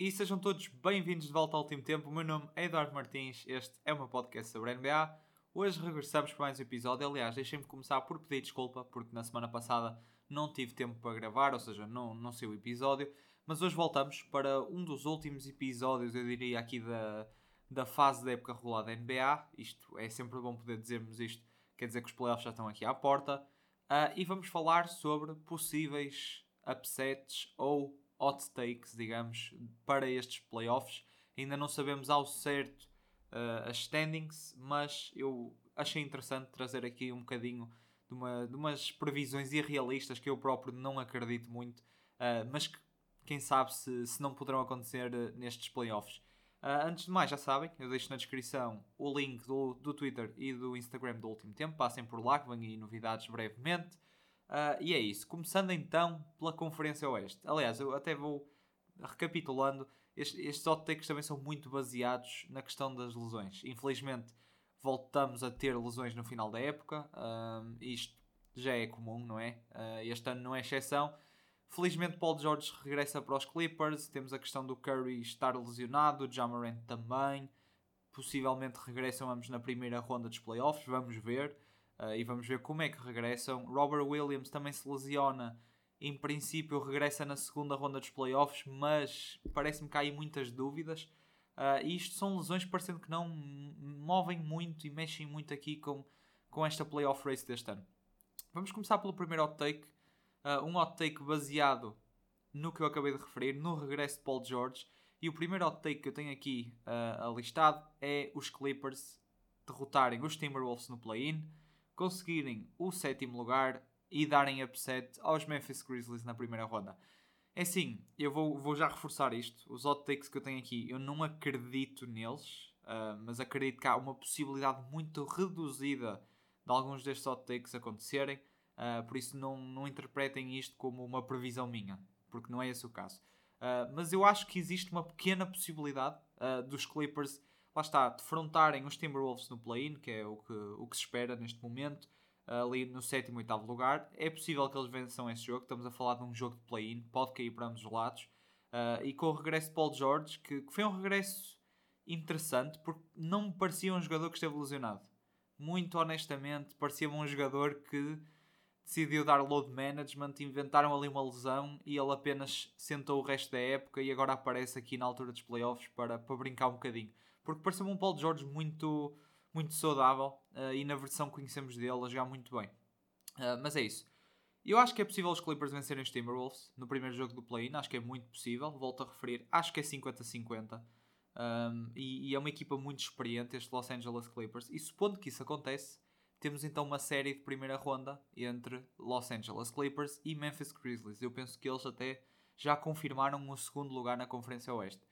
E sejam todos bem-vindos de volta ao último tempo. O meu nome é Eduardo Martins, este é o meu podcast sobre NBA. Hoje regressamos para mais um episódio. Aliás, deixem-me começar por pedir desculpa, porque na semana passada não tive tempo para gravar, ou seja, não, não sei o episódio. Mas hoje voltamos para um dos últimos episódios, eu diria, aqui da, da fase da época regular da NBA. Isto é sempre bom poder dizermos isto, quer dizer que os playoffs já estão aqui à porta. Uh, e vamos falar sobre possíveis upsets ou hot takes, digamos, para estes playoffs. Ainda não sabemos ao certo uh, as standings, mas eu achei interessante trazer aqui um bocadinho de, uma, de umas previsões irrealistas que eu próprio não acredito muito, uh, mas que quem sabe se, se não poderão acontecer uh, nestes playoffs. Uh, antes de mais, já sabem, eu deixo na descrição o link do, do Twitter e do Instagram do último tempo. Passem por lá que vêm aí novidades brevemente. Uh, e é isso. Começando então pela Conferência Oeste. Aliás, eu até vou recapitulando. Estes, hot takes também são muito baseados na questão das lesões. Infelizmente, voltamos a ter lesões no final da época. Uh, isto já é comum, não é? Uh, este ano não é exceção. Felizmente, Paul George regressa para os Clippers. Temos a questão do Curry estar lesionado, o Jamarant também. Possivelmente regressam ambos na primeira ronda dos playoffs. Vamos ver. Uh, e vamos ver como é que regressam. Robert Williams também se lesiona. Em princípio, regressa na segunda ronda dos playoffs, mas parece-me que há aí muitas dúvidas. Uh, e isto são lesões parecendo que não movem muito e mexem muito aqui com, com esta playoff race deste ano. Vamos começar pelo primeiro hot take. Uh, um hot take baseado no que eu acabei de referir, no regresso de Paul George. E o primeiro hot take que eu tenho aqui uh, alistado é os Clippers derrotarem os Timberwolves no play-in conseguirem o sétimo lugar e darem upset aos Memphis Grizzlies na primeira ronda. É assim, eu vou, vou já reforçar isto. Os hot takes que eu tenho aqui, eu não acredito neles, uh, mas acredito que há uma possibilidade muito reduzida de alguns destes hot takes acontecerem. Uh, por isso, não, não interpretem isto como uma previsão minha, porque não é esse o caso. Uh, mas eu acho que existe uma pequena possibilidade dos Clippers lá está, defrontarem os Timberwolves no play-in, que é o que, o que se espera neste momento, ali no sétimo e oitavo lugar. É possível que eles vençam esse jogo, estamos a falar de um jogo de play-in, pode cair para ambos os lados. Uh, e com o regresso de Paul George, que, que, foi um regresso interessante, porque não me parecia um jogador que esteve lesionado. Muito honestamente, parecia-me um jogador que decidiu dar load management, inventaram ali uma lesão e ele apenas sentou o resto da época e agora aparece aqui na altura dos playoffs para, para brincar um bocadinho porque pareceu-me um Paul George muito, muito saudável uh, e na versão que conhecemos dele a jogar muito bem. Uh, mas é isso. Eu acho que é possível os Clippers vencerem os Timberwolves no primeiro jogo do play-in, acho que é muito possível, volto a referir, acho que é 50-50. Um, e, e, é uma equipa muito experiente, este Los Angeles Clippers. E supondo que isso acontece, temos então uma série de primeira ronda entre Los Angeles Clippers e Memphis Grizzlies. Eu penso que eles até já confirmaram o segundo lugar na Conferência Oeste.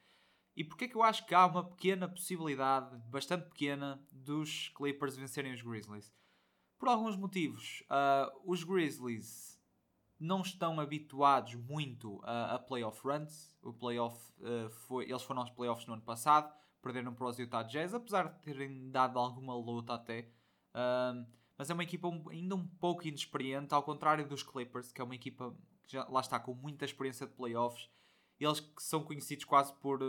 E porquê é que eu acho que há uma pequena possibilidade, bastante pequena, dos Clippers vencerem os Grizzlies? Por alguns motivos. Uh, os Grizzlies não estão habituados muito a, a playoff runs. O playoff, uh, foi, eles foram aos playoffs no ano passado, perderam para os Utah Jazz, apesar de terem dado alguma luta até. Uh, mas é uma equipa ainda um pouco inexperiente, ao contrário dos Clippers, que é uma equipa que já, lá está com muita experiência de playoffs. Eles que são conhecidos quase por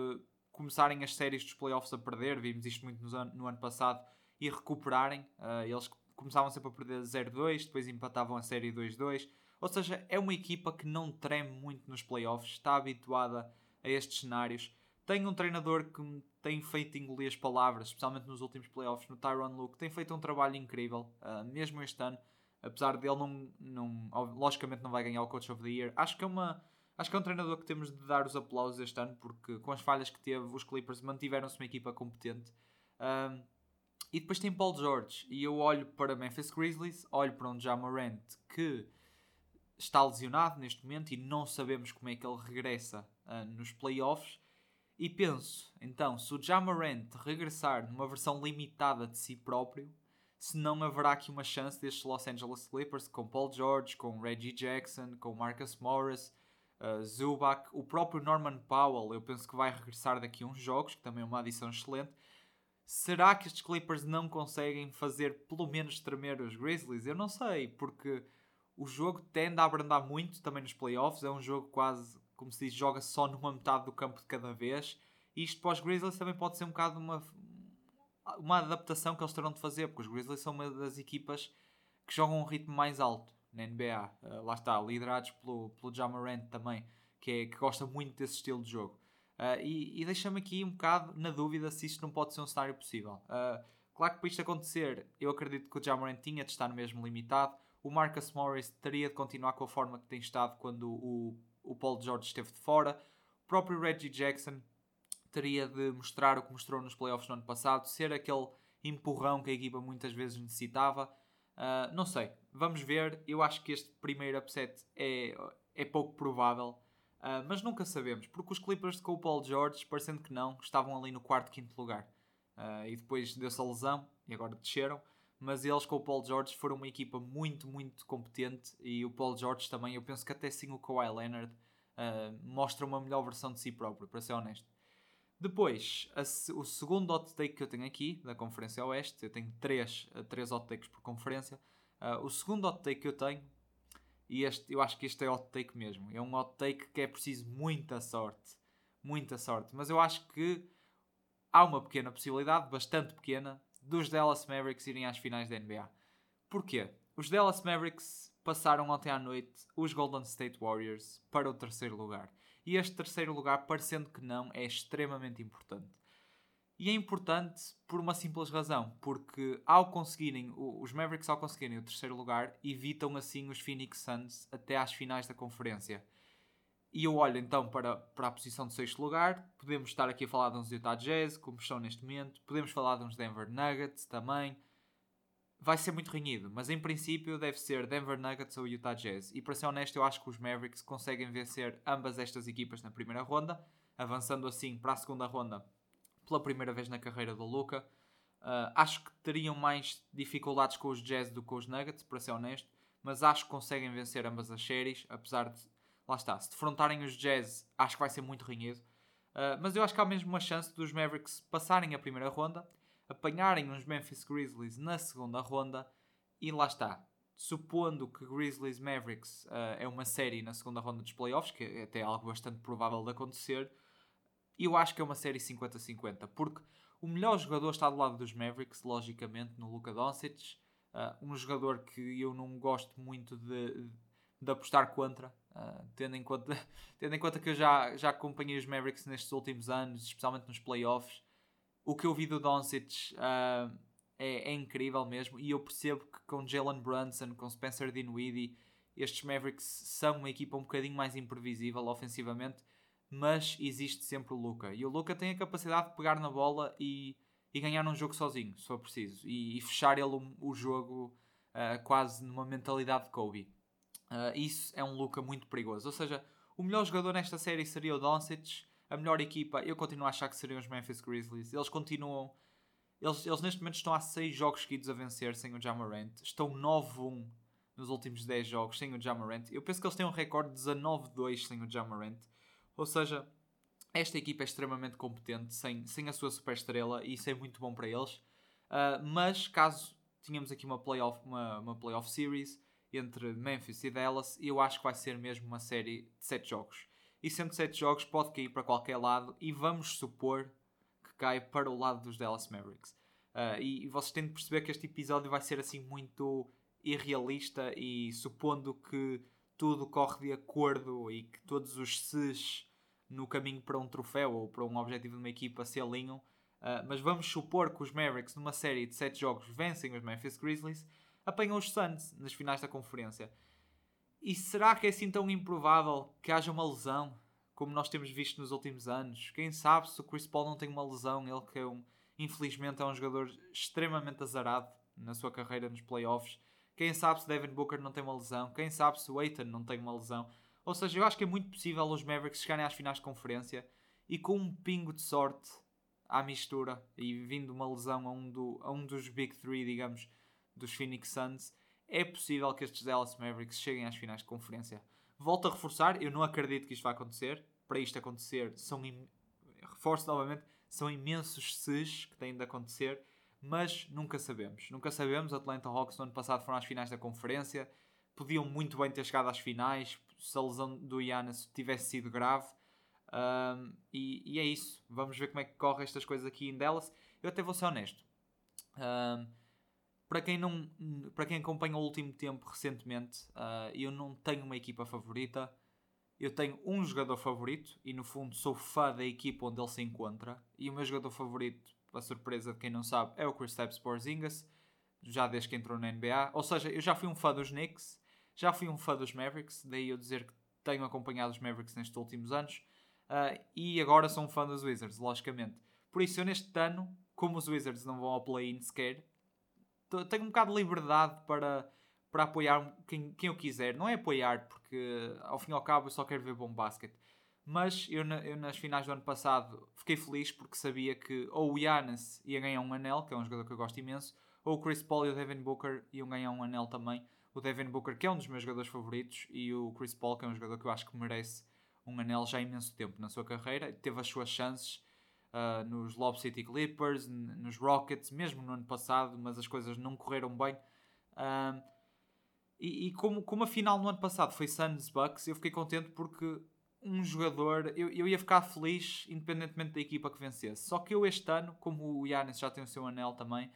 começarem as séries dos playoffs a perder, vimos isto muito no ano, no ano passado, e recuperarem. Uh, eles começavam sempre a perder 0-2, depois empatavam a série 2-2. Ou seja, é uma equipa que não treme muito nos playoffs, está habituada a estes cenários. Tem um treinador que tem feito engolir as palavras, especialmente nos últimos playoffs, no Tyron Luke, tem feito um trabalho incrível, uh, mesmo este ano. Apesar dele não, não, logicamente não vai ganhar o Coach of the Year, acho que é uma Acho que é um treinador que temos de dar os aplausos este ano, porque com as falhas que teve, os Clippers mantiveram-se uma equipa competente. Um, e depois tem Paul George. E eu olho para Memphis Grizzlies, olho para um Jamarant que está lesionado neste momento e não sabemos como é que ele regressa uh, nos playoffs. E penso, então, se o Jamarant regressar numa versão limitada de si próprio, se não haverá aqui uma chance destes Los Angeles Clippers com Paul George, com Reggie Jackson, com Marcus Morris, uh, Zubac, o próprio Norman Powell, eu penso que vai regressar daqui a uns jogos, que também é uma adição excelente. Será que estes Clippers não conseguem fazer pelo menos tremer os Grizzlies? Eu não sei, porque o jogo tende a abrandar muito também nos playoffs. É um jogo quase, como se diz, joga só numa metade do campo de cada vez. E isto para os Grizzlies também pode ser um bocado uma, uma adaptação que eles terão de fazer, porque os Grizzlies são uma das equipas que jogam um ritmo mais alto na NBA. Uh, eh, lá está, liderados pelo, pelo Jamarant também, que, é, que gosta muito desse estilo de jogo. Uh, e, e deixa-me aqui um bocado na dúvida se isto não pode ser um cenário possível. Uh, claro que para isto acontecer, eu acredito que o Jamarant tinha de estar mesmo limitado. O Marcus Morris teria de continuar com a forma que tem estado quando o, o Paul George esteve de fora. O próprio Reggie Jackson teria de mostrar o que mostrou nos playoffs no ano passado, ser aquele empurrão que a equipa muitas vezes necessitava. Uh, não sei, vamos ver. Eu acho que este primeiro upset é, é pouco provável, uh, mas nunca sabemos, porque os Clippers com o Paul George, parecendo que não, estavam ali no quarto, quinto lugar. Uh, e depois deu-se a lesão e agora desceram. Mas eles com o Paul George foram uma equipa muito, muito competente. E o Paul George também, eu penso que até sim o Kawhi Leonard mostra uma melhor versão de si próprio, para ser honesto. Depois, a, o segundo hot take que eu tenho aqui, da Conferência Oeste, eu tenho três, três hot takes por conferência. Uh, o segundo hot take que eu tenho, e este, eu acho que este é hot take mesmo, é um hot take que é preciso muita sorte. Muita sorte. Mas eu acho que há uma pequena possibilidade, bastante pequena, dos Dallas Mavericks irem às finais da NBA. Porquê? Os Dallas Mavericks passaram ontem à noite os Golden State Warriors para o terceiro lugar. E este terceiro lugar, parecendo que não, é extremamente importante. E é importante por uma simples razão, porque ao conseguirem, os Mavericks ao conseguirem o terceiro lugar, evitam assim os Phoenix Suns até às finais da conferência. E eu olho então para, para a posição de sexto lugar, podemos estar aqui a falar de uns Utah Jazz, como estão neste momento, podemos falar de uns Denver Nuggets também, vai ser muito renhido, mas em princípio deve ser Denver Nuggets ou Utah Jazz. E para ser honesto, eu acho que os Mavericks conseguem vencer ambas estas equipas na primeira ronda, avançando assim para a segunda ronda pela primeira vez na carreira do Luca. Uh, acho que teriam mais dificuldades com os Jazz do que com os Nuggets, para ser honesto, mas acho que conseguem vencer ambas as séries, apesar de, lá está, se defrontarem os Jazz, acho que vai ser muito renhido. Uh, mas eu acho que há mesmo uma chance dos Mavericks passarem a primeira ronda apanharem uns Memphis Grizzlies na segunda ronda e lá está. Supondo que Grizzlies Mavericks uh, é uma série na segunda ronda dos playoffs, que é até algo bastante provável de acontecer, eu acho que é uma série 50-50, porque o melhor jogador está do lado dos Mavericks, logicamente, no Luka Doncic, uh, um jogador que eu não gosto muito de, de apostar contra, uh, tendo, em conta, tendo em conta que eu já, já acompanhei os Mavericks nestes últimos anos, especialmente nos playoffs, o que eu vi do Doncic uh, é, é, incrível mesmo. E eu percebo que com Jalen Brunson, com Spencer Dinwiddie, estes Mavericks são uma equipa um bocadinho mais imprevisível ofensivamente, mas existe sempre o Luca. E o Luca tem a capacidade de pegar na bola e, e ganhar um jogo sozinho, se for preciso, e, e fechar ele o, o jogo uh, quase numa mentalidade de Kobe. Uh, isso é um Luca muito perigoso. Ou seja, o melhor jogador nesta série seria o Doncic a melhor equipa, eu continuo a achar que seriam os Memphis Grizzlies. Eles continuam. Eles, eles neste momento estão há 6 jogos seguidos a vencer sem o Jamarant. Estão 9-1 nos últimos 10 jogos sem o Jamarant. Eu penso que eles têm um recorde de 19-2 sem o Jamarant. Ou seja, esta equipa é extremamente competente sem, sem a sua super estrela e isso é muito bom para eles. Uh, mas caso tínhamos aqui uma playoff, uma, uma playoff series entre Memphis e Dallas, eu acho que vai ser mesmo uma série de 7 jogos e sendo 7 jogos pode cair para qualquer lado e vamos supor que cai para o lado dos Dallas Mavericks. Uh, e, e, vocês têm de perceber que este episódio vai ser assim muito irrealista e supondo que tudo corre de acordo e que todos os ses no caminho para um troféu ou para um objetivo de uma equipa se alinham. Uh, mas vamos supor que os Mavericks, numa série de 7 jogos, vencem os Memphis Grizzlies, apanham os Suns nas finais da conferência. E será que é assim tão improvável que haja uma lesão, como nós temos visto nos últimos anos? Quem sabe se o Chris Paul não tem uma lesão, ele que é um, infelizmente é um jogador extremamente azarado na sua carreira nos playoffs. Quem sabe se Devin Booker não tem uma lesão? Quem sabe se o Aiton não tem uma lesão? Ou seja, eu acho que é muito possível os Mavericks chegarem às finais de conferência e com um pingo de sorte à mistura e vindo uma lesão a um, do, a um dos Big Three, digamos, dos Phoenix Suns, é possível que estes Dallas Mavericks cheguem às finais de conferência. Volto a reforçar, eu não acredito que isto vai acontecer. Para isto acontecer, são im... reforço novamente, são imensos ses que têm de acontecer, mas nunca sabemos. Nunca sabemos. Atlanta Hawks no ano passado foram às finais da conferência, podiam muito bem ter chegado às finais, se a lesão do Giannis tivesse sido grave. Um, e, e, é isso. Vamos ver como é que corre estas coisas aqui em Dallas. Eu até vou ser honesto. Um, para quem não para quem acompanha o último tempo recentemente, uh, eu não tenho uma equipa favorita. Eu tenho um jogador favorito e no fundo sou fã da equipa onde ele se encontra. E o meu jogador favorito, para surpresa de quem não sabe, é o Kristaps Porzingis, já desde que entrou na NBA. Ou seja, eu já fui um fã dos Knicks, já fui um fã dos Mavericks, daí eu dizer que tenho acompanhado os Mavericks nestes últimos anos. Uh, e agora sou um fã dos Wizards, logicamente. Por isso, eu neste ano, como os Wizards não vão ao play-in sequer, tenho um bocado de liberdade para, para apoiar quem, quem eu quiser. Não é apoiar, porque ao fim e ao cabo eu só quero ver bom basquete. Mas eu, eu nas finais do ano passado fiquei feliz porque sabia que ou o Giannis ia ganhar um anel, que é um jogador que eu gosto imenso, ou o Chris Paul e o Devin Booker iam ganhar um anel também. O Devin Booker, que é um dos meus jogadores favoritos, e o Chris Paul, que é um jogador que eu acho que merece um anel já há imenso tempo na sua carreira. Teve as suas chances uh, nos Lob City Clippers, nos Rockets, mesmo no ano passado, mas as coisas não correram bem. Uh, e, e como, como a final no ano passado foi Suns Bucks, eu fiquei contente porque um jogador, eu, eu ia ficar feliz independentemente da equipa que vencesse. Só que eu este ano, como o Yannis já tem o seu anel também,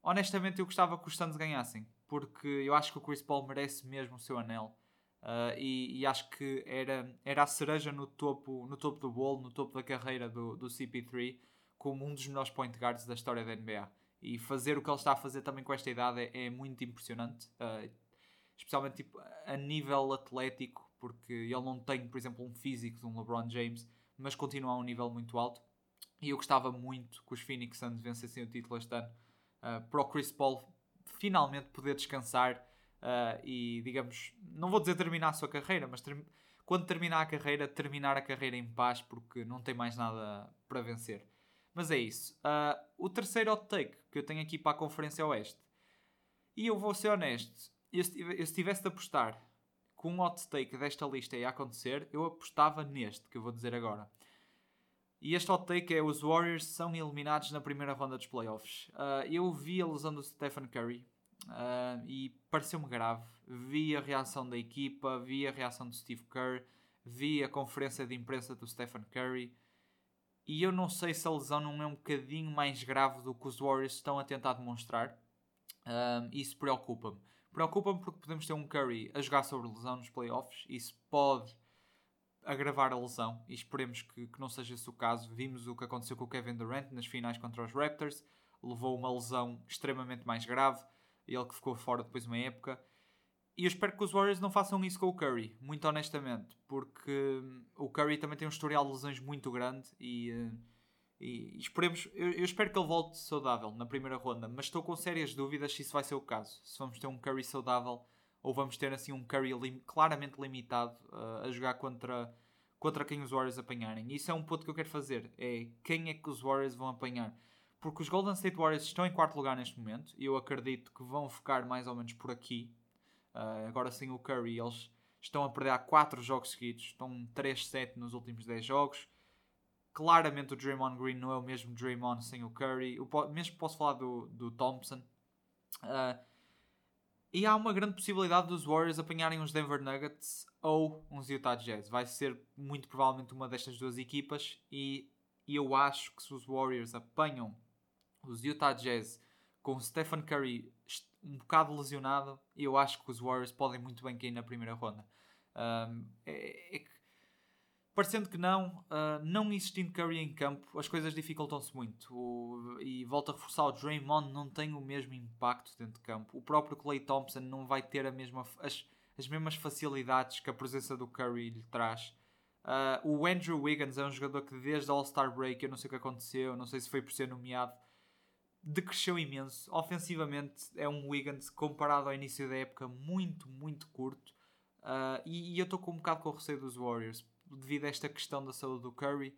honestamente eu gostava que os Suns ganhassem, porque eu acho que o Chris Paul merece mesmo o seu anel. Uh, e, e, acho que era, era a cereja no topo, no topo do bolo, no topo da carreira do, do CP3, como um dos melhores point guards da história da NBA. E fazer o que ele está a fazer também com esta idade é, é muito impressionante, uh, especialmente tipo, a nível atlético, porque ele não tem, por exemplo, um físico de um LeBron James, mas continua a um nível muito alto. E eu gostava muito que os Phoenix Suns vencessem o título este ano, uh, para o Chris Paul finalmente poder descansar uh, e, digamos, não vou dizer terminar a sua carreira, mas ter, quando terminar a carreira, terminar a carreira em paz porque não tem mais nada para vencer. Mas é isso. Uh, o terceiro hot take que eu tenho aqui para a Conferência Oeste. E eu vou ser honesto. Eu, se tivesse de apostar com um hot take desta lista ia acontecer, eu apostava neste que eu vou dizer agora. E este hot take é os Warriors são eliminados na primeira ronda dos playoffs. Uh, eu vi a lesão do Stephen Curry Uh, e pareceu-me grave. Vi a reação da equipa, vi a reação do Steve Kerr, vi a conferência de imprensa do Stephen Curry. E eu não sei se a lesão não é um bocadinho mais grave do que os Warriors estão a tentar demonstrar. Uh, isso preocupa-me. Preocupa-me porque podemos ter um Curry a jogar sobre lesão nos playoffs. Isso pode agravar a lesão e esperemos que, que não seja esse o caso. Vimos o que aconteceu com o Kevin Durant nas finais contra os Raptors. Levou uma lesão extremamente mais grave ele que ficou fora depois de uma época. E eu espero que os Warriors não façam isso com o Curry, muito honestamente, porque hum, o Curry também tem um historial de lesões muito grande e, hum, e, e esperemos. Eu, eu, espero que ele volte saudável na primeira ronda, mas estou com sérias dúvidas se isso vai ser o caso. Se vamos ter um Curry saudável ou vamos ter assim um Curry lim, claramente limitado uh, a jogar contra, contra quem os Warriors apanharem. E isso é um ponto que eu quero fazer: é quem é que os Warriors vão apanhar porque os Golden State Warriors estão em quarto lugar neste momento e eu acredito que vão ficar mais ou menos por aqui. Uh, agora sem o Curry, eles estão a perder há 4 jogos seguidos, estão 3-7 nos últimos 10 jogos. Claramente o Draymond Green não é o mesmo Draymond sem o Curry. Eu mesmo posso falar do, do Thompson. Uh, e há uma grande possibilidade dos Warriors apanharem os Denver Nuggets ou uns Utah Jazz. Vai ser muito provavelmente uma destas duas equipas. E, eu acho que se os Warriors apanham os Utah Jazz com o Stephen Curry um bocado lesionado, eu acho que os Warriors podem muito bem cair na primeira ronda. Um, é, é parecendo que não, uh, não existindo Curry em campo, as coisas dificultam-se muito. O, e volto a reforçar: o Draymond não tem o mesmo impacto dentro de campo. O próprio Clay Thompson não vai ter a mesma, as, as mesmas facilidades que a presença do Curry lhe traz. Uh, o Andrew Wiggins é um jogador que desde All-Star Break, eu não sei o que aconteceu, não sei se foi por ser nomeado, decresceu imenso. Ofensivamente é um Wiggins comparado ao início da época muito, muito curto. Uh, e, e, eu estou com um bocado com o receio dos Warriors devido a esta questão da saúde do Curry.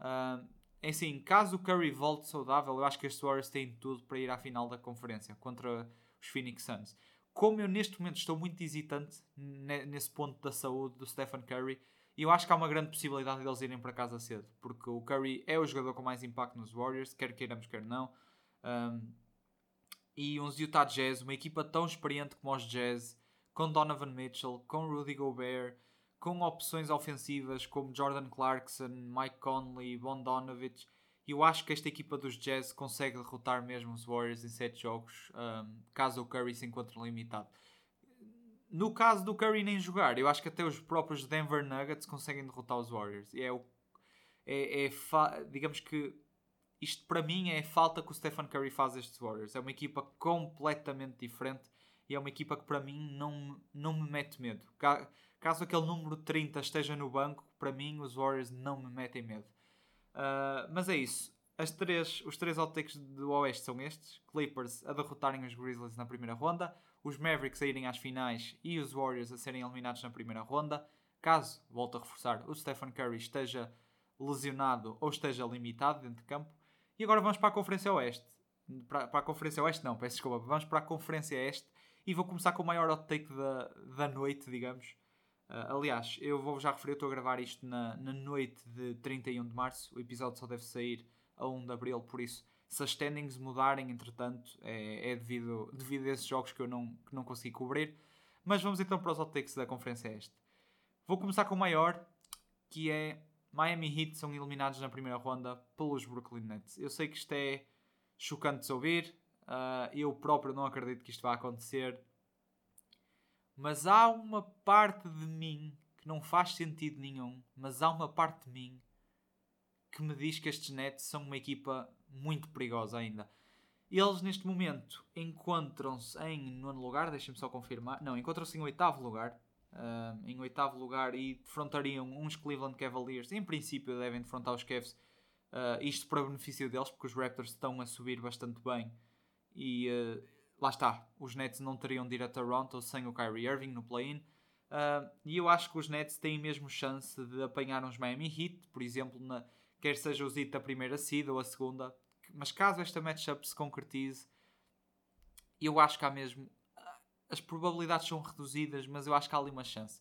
Uh, assim, caso o Curry volte saudável, eu acho que estes Warriors têm tudo para ir à final da conferência contra os Phoenix Suns. Como eu neste momento estou muito hesitante nesse ponto da saúde do Stephen Curry, eu acho que há uma grande possibilidade de eles irem para casa cedo, porque o Curry é o jogador com mais impacto nos Warriors, quer queiramos, quer não. Um, e uns Utah Jazz, uma equipa tão experiente como os Jazz, com Donovan Mitchell, com Rudy Gobert, com opções ofensivas como Jordan Clarkson, Mike Conley, Bondonovich. Eu acho que esta equipa dos Jazz consegue derrotar mesmo os Warriors em 7 jogos, um, caso o Curry se encontre limitado. No caso do Curry nem jogar, eu acho que até os próprios Denver Nuggets conseguem derrotar os Warriors. É o. É, é digamos que isto para mim é a falta que o Stephen Curry faz a estes Warriors. É uma equipa completamente diferente e é uma equipa que para mim não, não me mete medo. Caso aquele número 30 esteja no banco, para mim os Warriors não me metem medo. Uh, mas é isso. As três, os três outtakes do Oeste são estes: Clippers a derrotarem os Grizzlies na primeira ronda, os Mavericks a irem às finais e os Warriors a serem eliminados na primeira ronda. Caso, volto a reforçar, o Stephen Curry esteja lesionado ou esteja limitado dentro de campo. E agora vamos para a Conferência Oeste. Para, para a Conferência Oeste, não, peço desculpa. Vamos para a Conferência Este e vou começar com o maior hot take da, da noite, digamos. Uh, aliás, eu vou já referir, eu estou a gravar isto na, na noite de 31 de março. O episódio só deve sair a 1 de abril, por isso, se as standings mudarem, entretanto, é, é devido, devido a esses jogos que eu não, que não consegui cobrir. Mas vamos então para os hot takes da Conferência Este. Vou começar com o maior, que é Miami Heat são eliminados na primeira ronda pelos Brooklyn Nets. Eu sei que isto é chocante de ouvir, uh, eu próprio não acredito que isto vá acontecer, mas há uma parte de mim que não faz sentido nenhum, mas há uma parte de mim que me diz que estes Nets são uma equipa muito perigosa ainda. Eles neste momento encontram-se em nono lugar, deixem-me só confirmar. Não, encontram-se em oitavo lugar uh, em oitavo lugar e defrontariam uns Cleveland Cavaliers. Em princípio, devem defrontar os Cavs, uh, isto para benefício deles, porque os Raptors estão a subir bastante bem. E uh, lá está, os Nets não teriam de ir a Toronto sem o Kyrie Irving no play-in. e eu acho que os Nets têm mesmo chance de apanhar uns Miami Heat, por exemplo, na, quer seja os Heat da primeira seed ou a segunda. Mas caso esta matchup se concretize, eu acho que há mesmo as probabilidades são reduzidas, mas eu acho que há ali uma chance.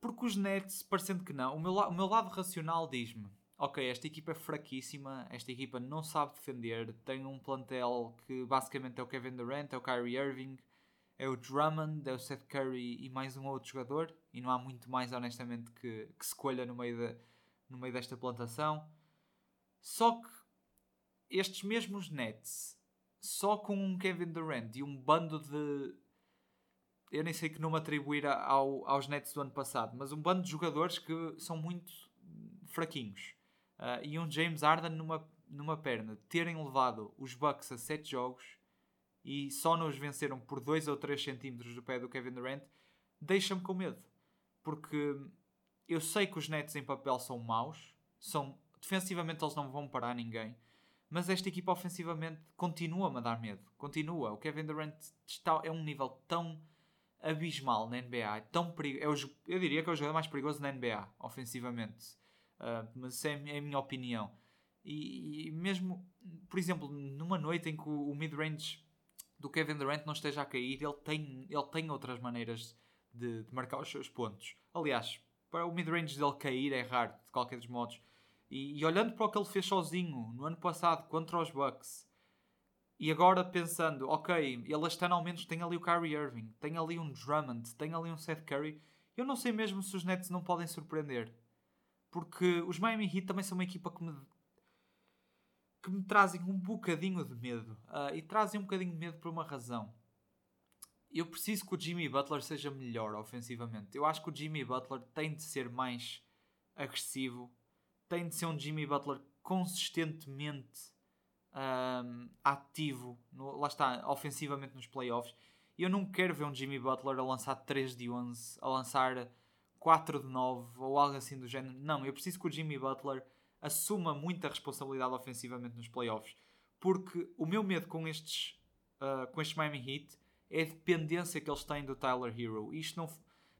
Porque os Nets, parecendo que não, o meu, o meu lado racional diz-me: ok, esta equipa é fraquíssima, esta equipa não sabe defender, tem um plantel que basicamente é o Kevin Durant, é o Kyrie Irving, é o Drummond, é o Seth Curry e mais um outro jogador, e não há muito mais, honestamente, que, que se colha no meio, de, no meio desta plantação. Só que estes mesmos Nets só com um Kevin Durant e um bando de. Eu nem sei que nome atribuir ao, aos Nets do ano passado, mas um bando de jogadores que são muito fraquinhos. Uh, e um James Harden numa, numa perna. Terem levado os Bucks a 7 jogos e só nos venceram por 2 ou 3 centímetros do pé do Kevin Durant, deixa-me com medo. Porque eu sei que os Nets em papel são maus, são, defensivamente eles não vão parar ninguém mas esta equipa ofensivamente continua-me a dar medo. Continua. O Kevin Durant está, é um nível tão abismal na NBA. É tão é o, eu diria que é o jogador mais perigoso na NBA, ofensivamente. Uh, mas isso é, é, a minha opinião. E, e, mesmo, por exemplo, numa noite em que o, o mid-range do Kevin Durant não esteja a cair, ele tem, ele tem outras maneiras de, de marcar os seus pontos. Aliás, para o mid-range dele cair é raro, de qualquer dos modos. E, e, olhando para o que ele fez sozinho no ano passado contra os Bucks, e agora pensando, ok, ele este ano ao menos tem ali o Kyrie Irving, tem ali um Drummond, tem ali um Seth Curry, eu não sei mesmo se os Nets não podem surpreender. Porque os Miami Heat também são uma equipa que me, que me trazem um bocadinho de medo. Uh, e trazem um bocadinho de medo por uma razão. Eu preciso que o Jimmy Butler seja melhor ofensivamente. Eu acho que o Jimmy Butler tem de ser mais agressivo tem de ser um Jimmy Butler consistentemente um, ativo, no, lá está, ofensivamente nos playoffs. Eu não quero ver um Jimmy Butler a lançar 3 de 11, a lançar 4 de 9 ou algo assim do género. Não, eu preciso que o Jimmy Butler assuma muita responsabilidade ofensivamente nos playoffs. Porque o meu medo com estes, uh, com estes Miami Heat é a dependência que eles têm do Tyler Hero. Isto não,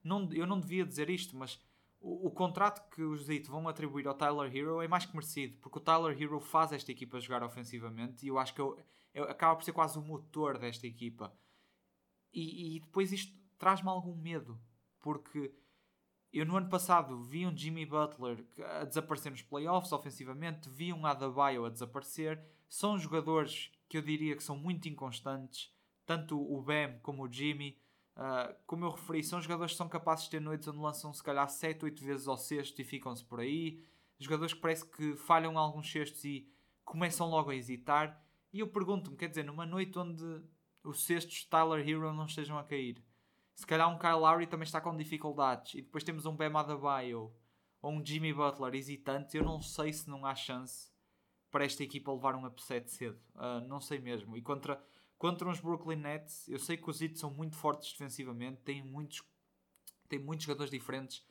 não, eu não devia dizer isto, mas o, o, contrato que os Heat vão atribuir ao Tyler Hero é mais que merecido, porque o Tyler Hero faz esta equipa jogar ofensivamente e eu acho que eu, eu acaba por ser quase o motor desta equipa. E, e depois isto traz-me algum medo, porque eu no ano passado vi um Jimmy Butler a desaparecer nos playoffs ofensivamente, vi um Adebayo a desaparecer. São jogadores que eu diria que são muito inconstantes, tanto o Bam como o Jimmy Uh, como eu referi, são jogadores que são capazes de ter noites onde lançam se calhar 7, 8 vezes ao sexto e ficam-se por aí. Jogadores que parece que falham alguns cestos e começam logo a hesitar. E eu pergunto-me, quer dizer, numa noite onde os cestos Tyler Hero não estejam a cair, se calhar um Kyle Lowry também está com dificuldades e depois temos um Bam Adebayo ou um Jimmy Butler hesitante, eu não sei se não há chance para esta equipa levar um upset cedo. Uh, não sei mesmo. E contra, contra uns Brooklyn Nets, eu sei que os Heat são muito fortes defensivamente, têm muitos, têm muitos jogadores diferentes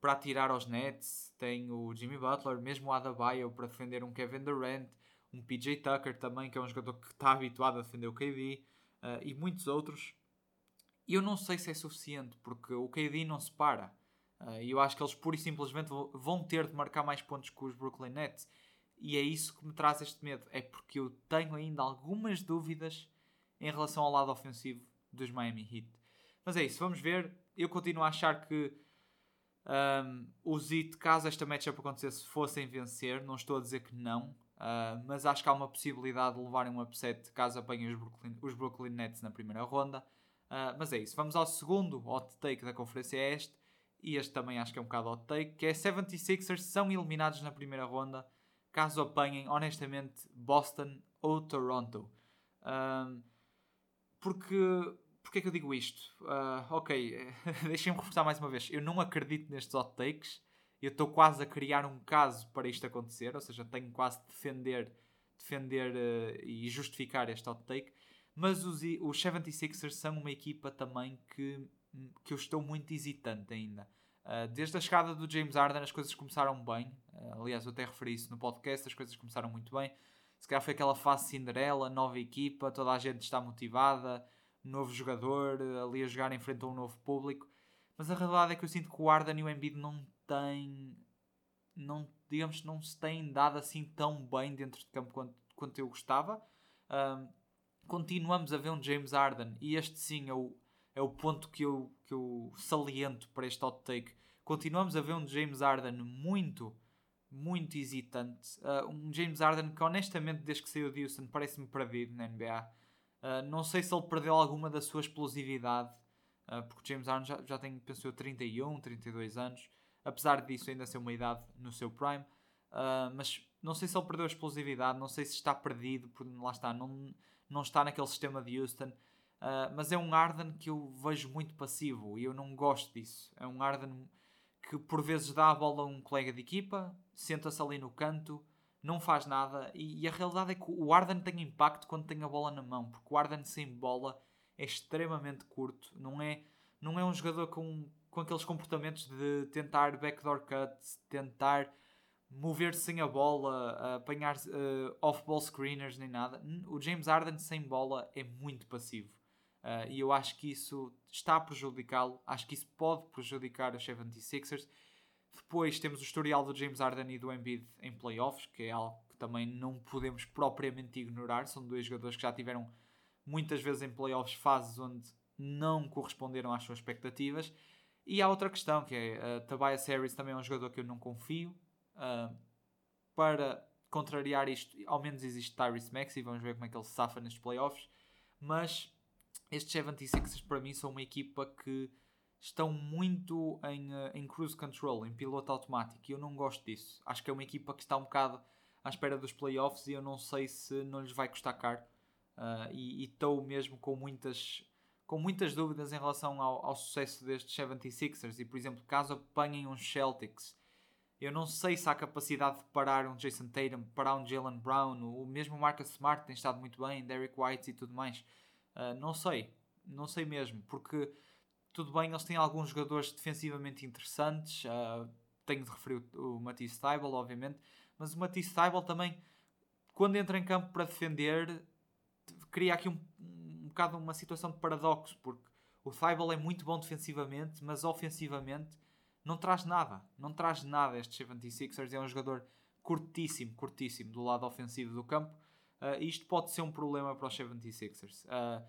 para atirar aos Nets. Tem o Jimmy Butler, mesmo o Adebayo para defender um Kevin Durant, um PJ Tucker também, que é um jogador que está habituado a defender o KD, uh, e muitos outros. E eu não sei se é suficiente, porque o KD não se para. Uh, e eu acho que eles pura e simplesmente vão ter de marcar mais pontos que os Brooklyn Nets. E é isso que me traz este medo. É porque eu tenho ainda algumas dúvidas em relação ao lado ofensivo dos Miami Heat. Mas é isso, vamos ver. Eu continuo a achar que um, os Heat, caso esta matchup acontecesse, fossem vencer. Não estou a dizer que não. Uh, mas acho que há uma possibilidade de levarem um upset caso apanhem os Brooklyn, os Brooklyn Nets na primeira ronda. Uh, mas é isso. Vamos ao segundo hot take da conferência este. E este também acho que é um bocado hot take. Que é 76ers são eliminados na primeira ronda. Caso apanhem, honestamente, Boston ou Toronto. Um, porque... Porquê é que eu digo isto? Uh, ok, deixem-me reforçar mais uma vez. Eu não acredito nestes hot takes. Eu estou quase a criar um caso para isto acontecer. Ou seja, tenho quase de defender, defender uh, e justificar este hot take mas os, os 76ers são uma equipa também que, que eu estou muito hesitante ainda. Uh, desde a chegada do James Harden as coisas começaram bem. Uh, aliás, eu até referi isso no podcast, as coisas começaram muito bem. Se calhar foi aquela fase Cinderela, nova equipa, toda a gente está motivada, novo jogador, ali a jogar em frente a um novo público. Mas a realidade é que eu sinto que o Harden e o Embiid não têm, não, digamos, não se têm dado assim tão bem dentro de campo quanto, quanto eu gostava. Uh, continuamos a ver um James Harden, e este sim é o, é o ponto que eu, que eu saliento para este hot take. Continuamos a ver um James Harden muito, muito hesitante. Uh, um James Harden que, honestamente, desde que saiu de Houston, parece-me perdido na NBA. Uh, ah, não sei se ele perdeu alguma da sua explosividade, uh, porque James Harden já, já tem, pensou, 31, 32 anos. Apesar disso, ainda ser uma idade no seu prime. mas não sei se ele perdeu a explosividade, não sei se está perdido, porque lá está, não não está naquele sistema de Houston. Uh, mas é um Arden que eu vejo muito passivo e eu não gosto disso. É um Arden que por vezes dá a bola a um colega de equipa, senta-se ali no canto, não faz nada. E, e, a realidade é que o Arden tem impacto quando tem a bola na mão, porque o Arden sem bola é extremamente curto. Não é, não é um jogador com, com aqueles comportamentos de tentar backdoor cuts, tentar mover-se sem a bola, apanhar uh, off-ball screeners, nem nada. O James Harden sem bola é muito passivo. Uh, e eu acho que isso está a prejudicá-lo. Acho que isso pode prejudicar os 76ers. Depois temos o historial do James Harden e do Embiid em playoffs, que é algo que também não podemos propriamente ignorar. São dois jogadores que já tiveram muitas vezes em playoffs fases onde não corresponderam às suas expectativas. E há outra questão, que é uh, Tobias Harris também é um jogador que eu não confio. Uh, para contrariar isto, ao menos existe Tyrese Maxey, vamos ver como é que ele se safa nestes playoffs. Mas estes 76ers para mim são uma equipa que estão muito em, uh, em cruise control, em piloto automático, e eu não gosto disso. Acho que é uma equipa que está um bocado à espera dos playoffs e eu não sei se não lhes vai custar caro. Uh, e estou mesmo com muitas, com muitas dúvidas em relação ao, ao sucesso destes 76ers. E, por exemplo, caso apanhem uns Celtics eu não sei se há capacidade de parar um Jason Tatum, parar um Jalen Brown, o mesmo Marcus Smart tem estado muito bem, Derek White e tudo mais. Uh, não sei, não sei mesmo, porque tudo bem, eles têm alguns jogadores defensivamente interessantes. Uh, tenho de referir o, Matisse Tybal, obviamente, mas o Matisse Tybal também, quando entra em campo para defender, cria aqui um, um bocado uma situação de paradoxo, porque o Tybal é muito bom defensivamente, mas ofensivamente não traz nada. Não traz nada este 76ers. É um jogador curtíssimo, curtíssimo do lado ofensivo do campo. Uh, isto pode ser um problema para os 76ers. Uh,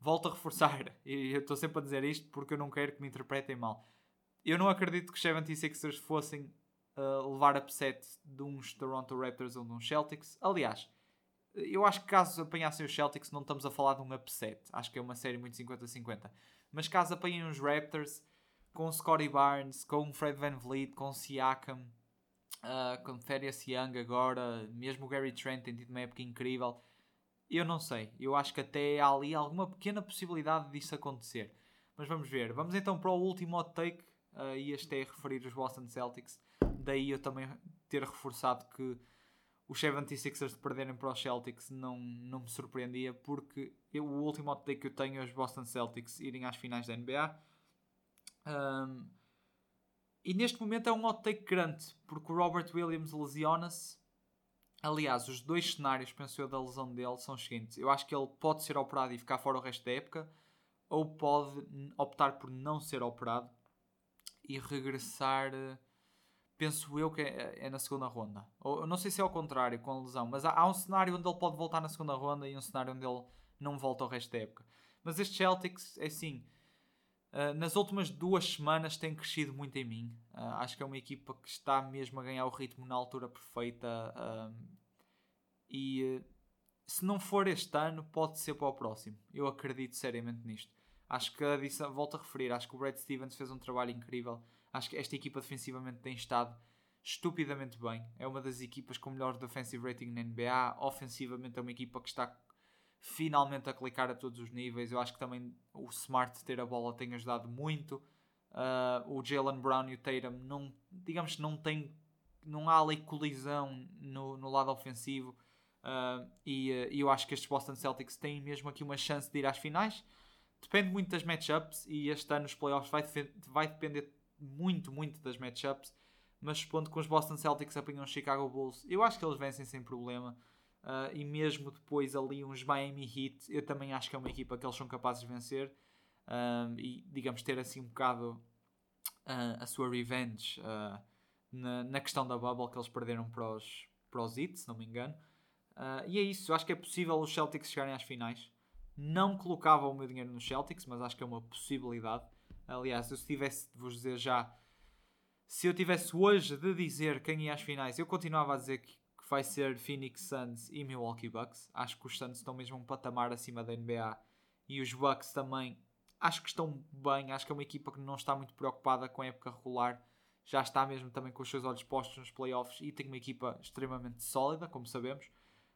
volto a reforçar, e eu estou sempre a dizer isto porque eu não quero que me interpretem mal. Eu não acredito que os 76ers fossem uh, levar upset de uns Toronto Raptors ou de uns Celtics. Aliás, Eu acho que caso apanhassem os Celtics, não estamos a falar de um upset. Acho que é uma série muito 50-50. Mas caso apanhem os Raptors, com Scotty Barnes, com Fred Van Vliet, com Siakam, uh, com Thaddeus Young agora, mesmo o Gary Trent tem tido uma época incrível. Eu não sei. Eu acho que até há ali alguma pequena possibilidade disso acontecer. Mas vamos ver. Vamos então para o último hot take. Uh, e este é referir os Boston Celtics. Daí eu também ter reforçado que os 76ers de perderem para os Celtics não, não me surpreendia, porque eu, o último hot take que eu tenho é os Boston Celtics irem às finais da NBA. Um, e neste momento é um hot take grande, porque o Robert Williams lesiona-se. Aliás, os dois cenários, penso eu, da lesão dele são os seguintes: eu acho que ele pode ser operado e ficar fora o resto da época, ou pode optar por não ser operado e regressar penso eu que é, é, na segunda ronda. Ou, não sei se é ao contrário, com a lesão, mas há, há, um cenário onde ele pode voltar na segunda ronda e um cenário onde ele não volta o resto da época. Mas este Celtics, é assim, uh, nas últimas duas semanas tem crescido muito em mim. Uh, acho que é uma equipa que está mesmo a ganhar o ritmo na altura perfeita. Uh, e se não for este ano, pode ser para o próximo. Eu acredito seriamente nisto. Acho que, volto a referir, acho que o Brad Stevens fez um trabalho incrível Acho que esta equipa defensivamente tem estado estupidamente bem. É uma das equipas com melhor defensive rating na NBA. Ofensivamente é uma equipa que está finalmente a clicar a todos os níveis. Eu acho que também o Smart ter a bola tem ajudado muito. Uh, o Jalen Brown e o Tatum não, digamos que não tem, não há ali colisão no, no lado ofensivo. Uh, e uh, eu acho que estes Boston Celtics têm mesmo aqui uma chance de ir às finais. Depende muito das matchups e este ano os playoffs vai, vai depender muito, muito das matchups, mas supondo que os Boston Celtics apanham os Chicago Bulls, eu acho que eles vencem sem problema. Uh, e mesmo depois ali uns Miami Heat, eu também acho que é uma equipa que eles são capazes de vencer uh, e digamos ter assim um bocado uh, a sua revenge na, na, questão da bubble que eles perderam para os, para os Heat, se não me engano. e é isso, eu acho que é possível os Celtics chegarem às finais. Não colocava o meu dinheiro nos Celtics, mas acho que é uma possibilidade. Aliás, eu se tivesse de vos dizer já, se eu tivesse hoje de dizer quem ia às finais, eu continuava a dizer que vai ser Phoenix Suns e Milwaukee Bucks. Acho que os Suns estão mesmo um patamar acima da NBA e os Bucks também. Acho que estão bem. Acho que é uma equipa que não está muito preocupada com a época regular. Já está mesmo também com os seus olhos postos nos playoffs e tem uma equipa extremamente sólida, como sabemos.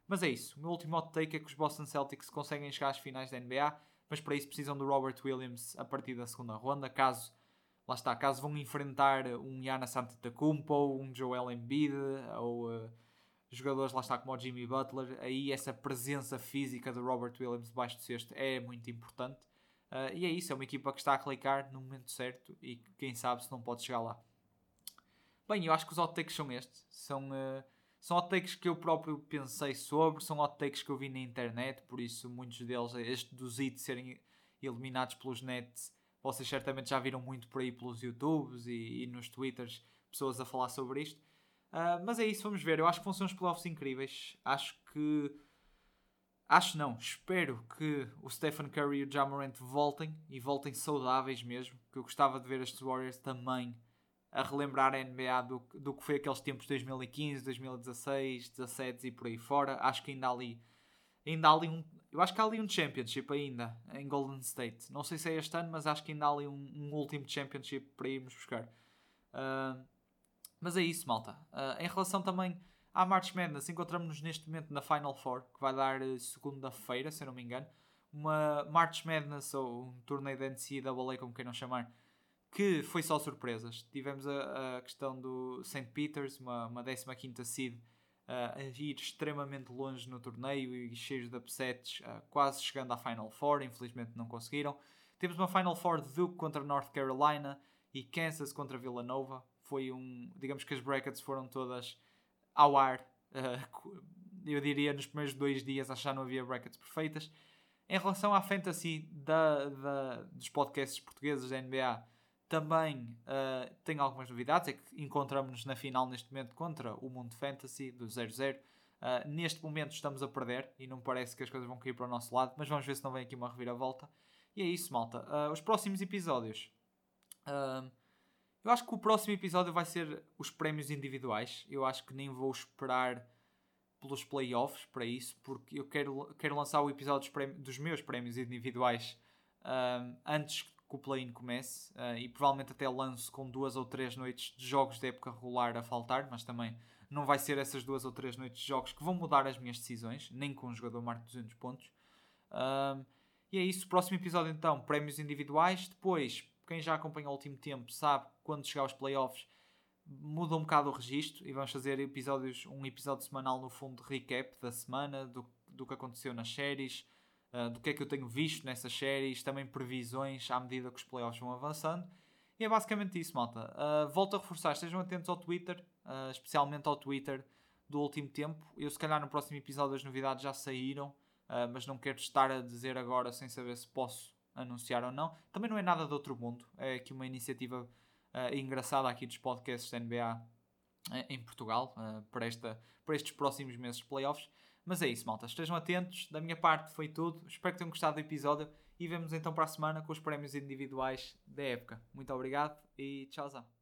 Mas é isso. O meu último hot take é que os Boston Celtics conseguem chegar às finais da NBA mas para isso precisam do Robert Williams a partir da segunda ronda, caso lá está, caso vão enfrentar um Giannis Antetokounmpo, um Joel Embiid ou uh, jogadores lá está como o Jimmy Butler, aí essa presença física do Robert Williams debaixo do cesto é muito importante. Uh, e é isso, é uma equipa que está a clicar no momento certo e quem sabe se não pode chegar lá. Bem, eu acho que os outtakes são estes. São uh, são hot takes que eu próprio pensei sobre, são hot takes que eu vi na internet, por isso muitos deles, este dos IT serem eliminados pelos nets, vocês certamente já viram muito por aí pelos YouTubes e, e nos Twitters pessoas a falar sobre isto. Uh, mas é isso, vamos ver. Eu acho que vão ser uns playoffs incríveis. Acho que. Acho não, espero que o Stephen Curry e o Jamorant voltem e voltem saudáveis mesmo. Que eu gostava de ver estes Warriors também a relembrar a NBA do, do que foi aqueles tempos de 2015, 2016, 17 e por aí fora. Acho que ainda há ali, ainda há ali um, eu acho que há ali um championship ainda em Golden State. Não sei se é este ano, mas acho que ainda há ali um, um último championship para irmos buscar. Uh, mas é isso, malta. Uh, em relação também à March Madness, encontramos-nos neste momento na Final Four, que vai dar eh, segunda-feira, se eu não me engano. Uma March Madness ou um torneio da NCAA, como queiram chamar, que foi só surpresas. Tivemos a, a questão do St. Peters, uma, uma 15 seed, uh, a ir extremamente longe no torneio e cheios de upsets, uh, quase chegando à Final Four, infelizmente não conseguiram. Temos uma Final Four de Duke contra North Carolina e Kansas contra Villanova. Foi um, digamos que as brackets foram todas ao ar. Uh, eu diria nos primeiros dois dias já não havia brackets perfeitas. Em relação à fantasy da, da, dos podcasts portugueses da NBA, também uh, tem algumas novidades, é que encontramos-nos na final neste momento contra o Mundo Fantasy do 0-0. Uh, ah, neste momento estamos a perder e não parece que as coisas vão cair para o nosso lado, mas vamos ver se não vem aqui uma reviravolta. E é isso, malta. Uh, os próximos episódios. Eu acho que o próximo episódio vai ser os prémios individuais. Eu acho que nem vou esperar pelos playoffs para isso, porque eu quero, quero lançar o episódio dos, prémios, dos meus prémios individuais um, antes que o play-in comece uh, e provavelmente até lanço com duas ou três noites de jogos de época regular a faltar, mas também não vai ser essas duas ou três noites de jogos que vão mudar as minhas decisões, nem com um jogador marca 200 pontos. Um, e é isso, próximo episódio então, prémios individuais. Depois, quem já acompanha o último tempo sabe quando chegar aos playoffs muda um bocado o registro e vamos fazer episódios, um episódio semanal no fundo de recap da semana, do, do que aconteceu nas séries, uh, do que é que eu tenho visto nessas séries, também previsões à medida que os playoffs vão avançando. E é basicamente isso, malta. Uh, volto a reforçar, estejam atentos ao Twitter, uh, especialmente ao Twitter do último tempo. Eu, se calhar, no próximo episódio as novidades já saíram, mas não quero estar a dizer agora sem saber se posso anunciar ou não. Também não é nada de outro mundo, é aqui uma iniciativa engraçada aqui dos podcasts da NBA em Portugal para, esta, para estes próximos meses de playoffs. Mas é isso, malta. Estejam atentos. Da minha parte foi tudo. Espero que tenham gostado do episódio e vemos então para a semana com os prémios individuais da época. Muito obrigado e tchauzão.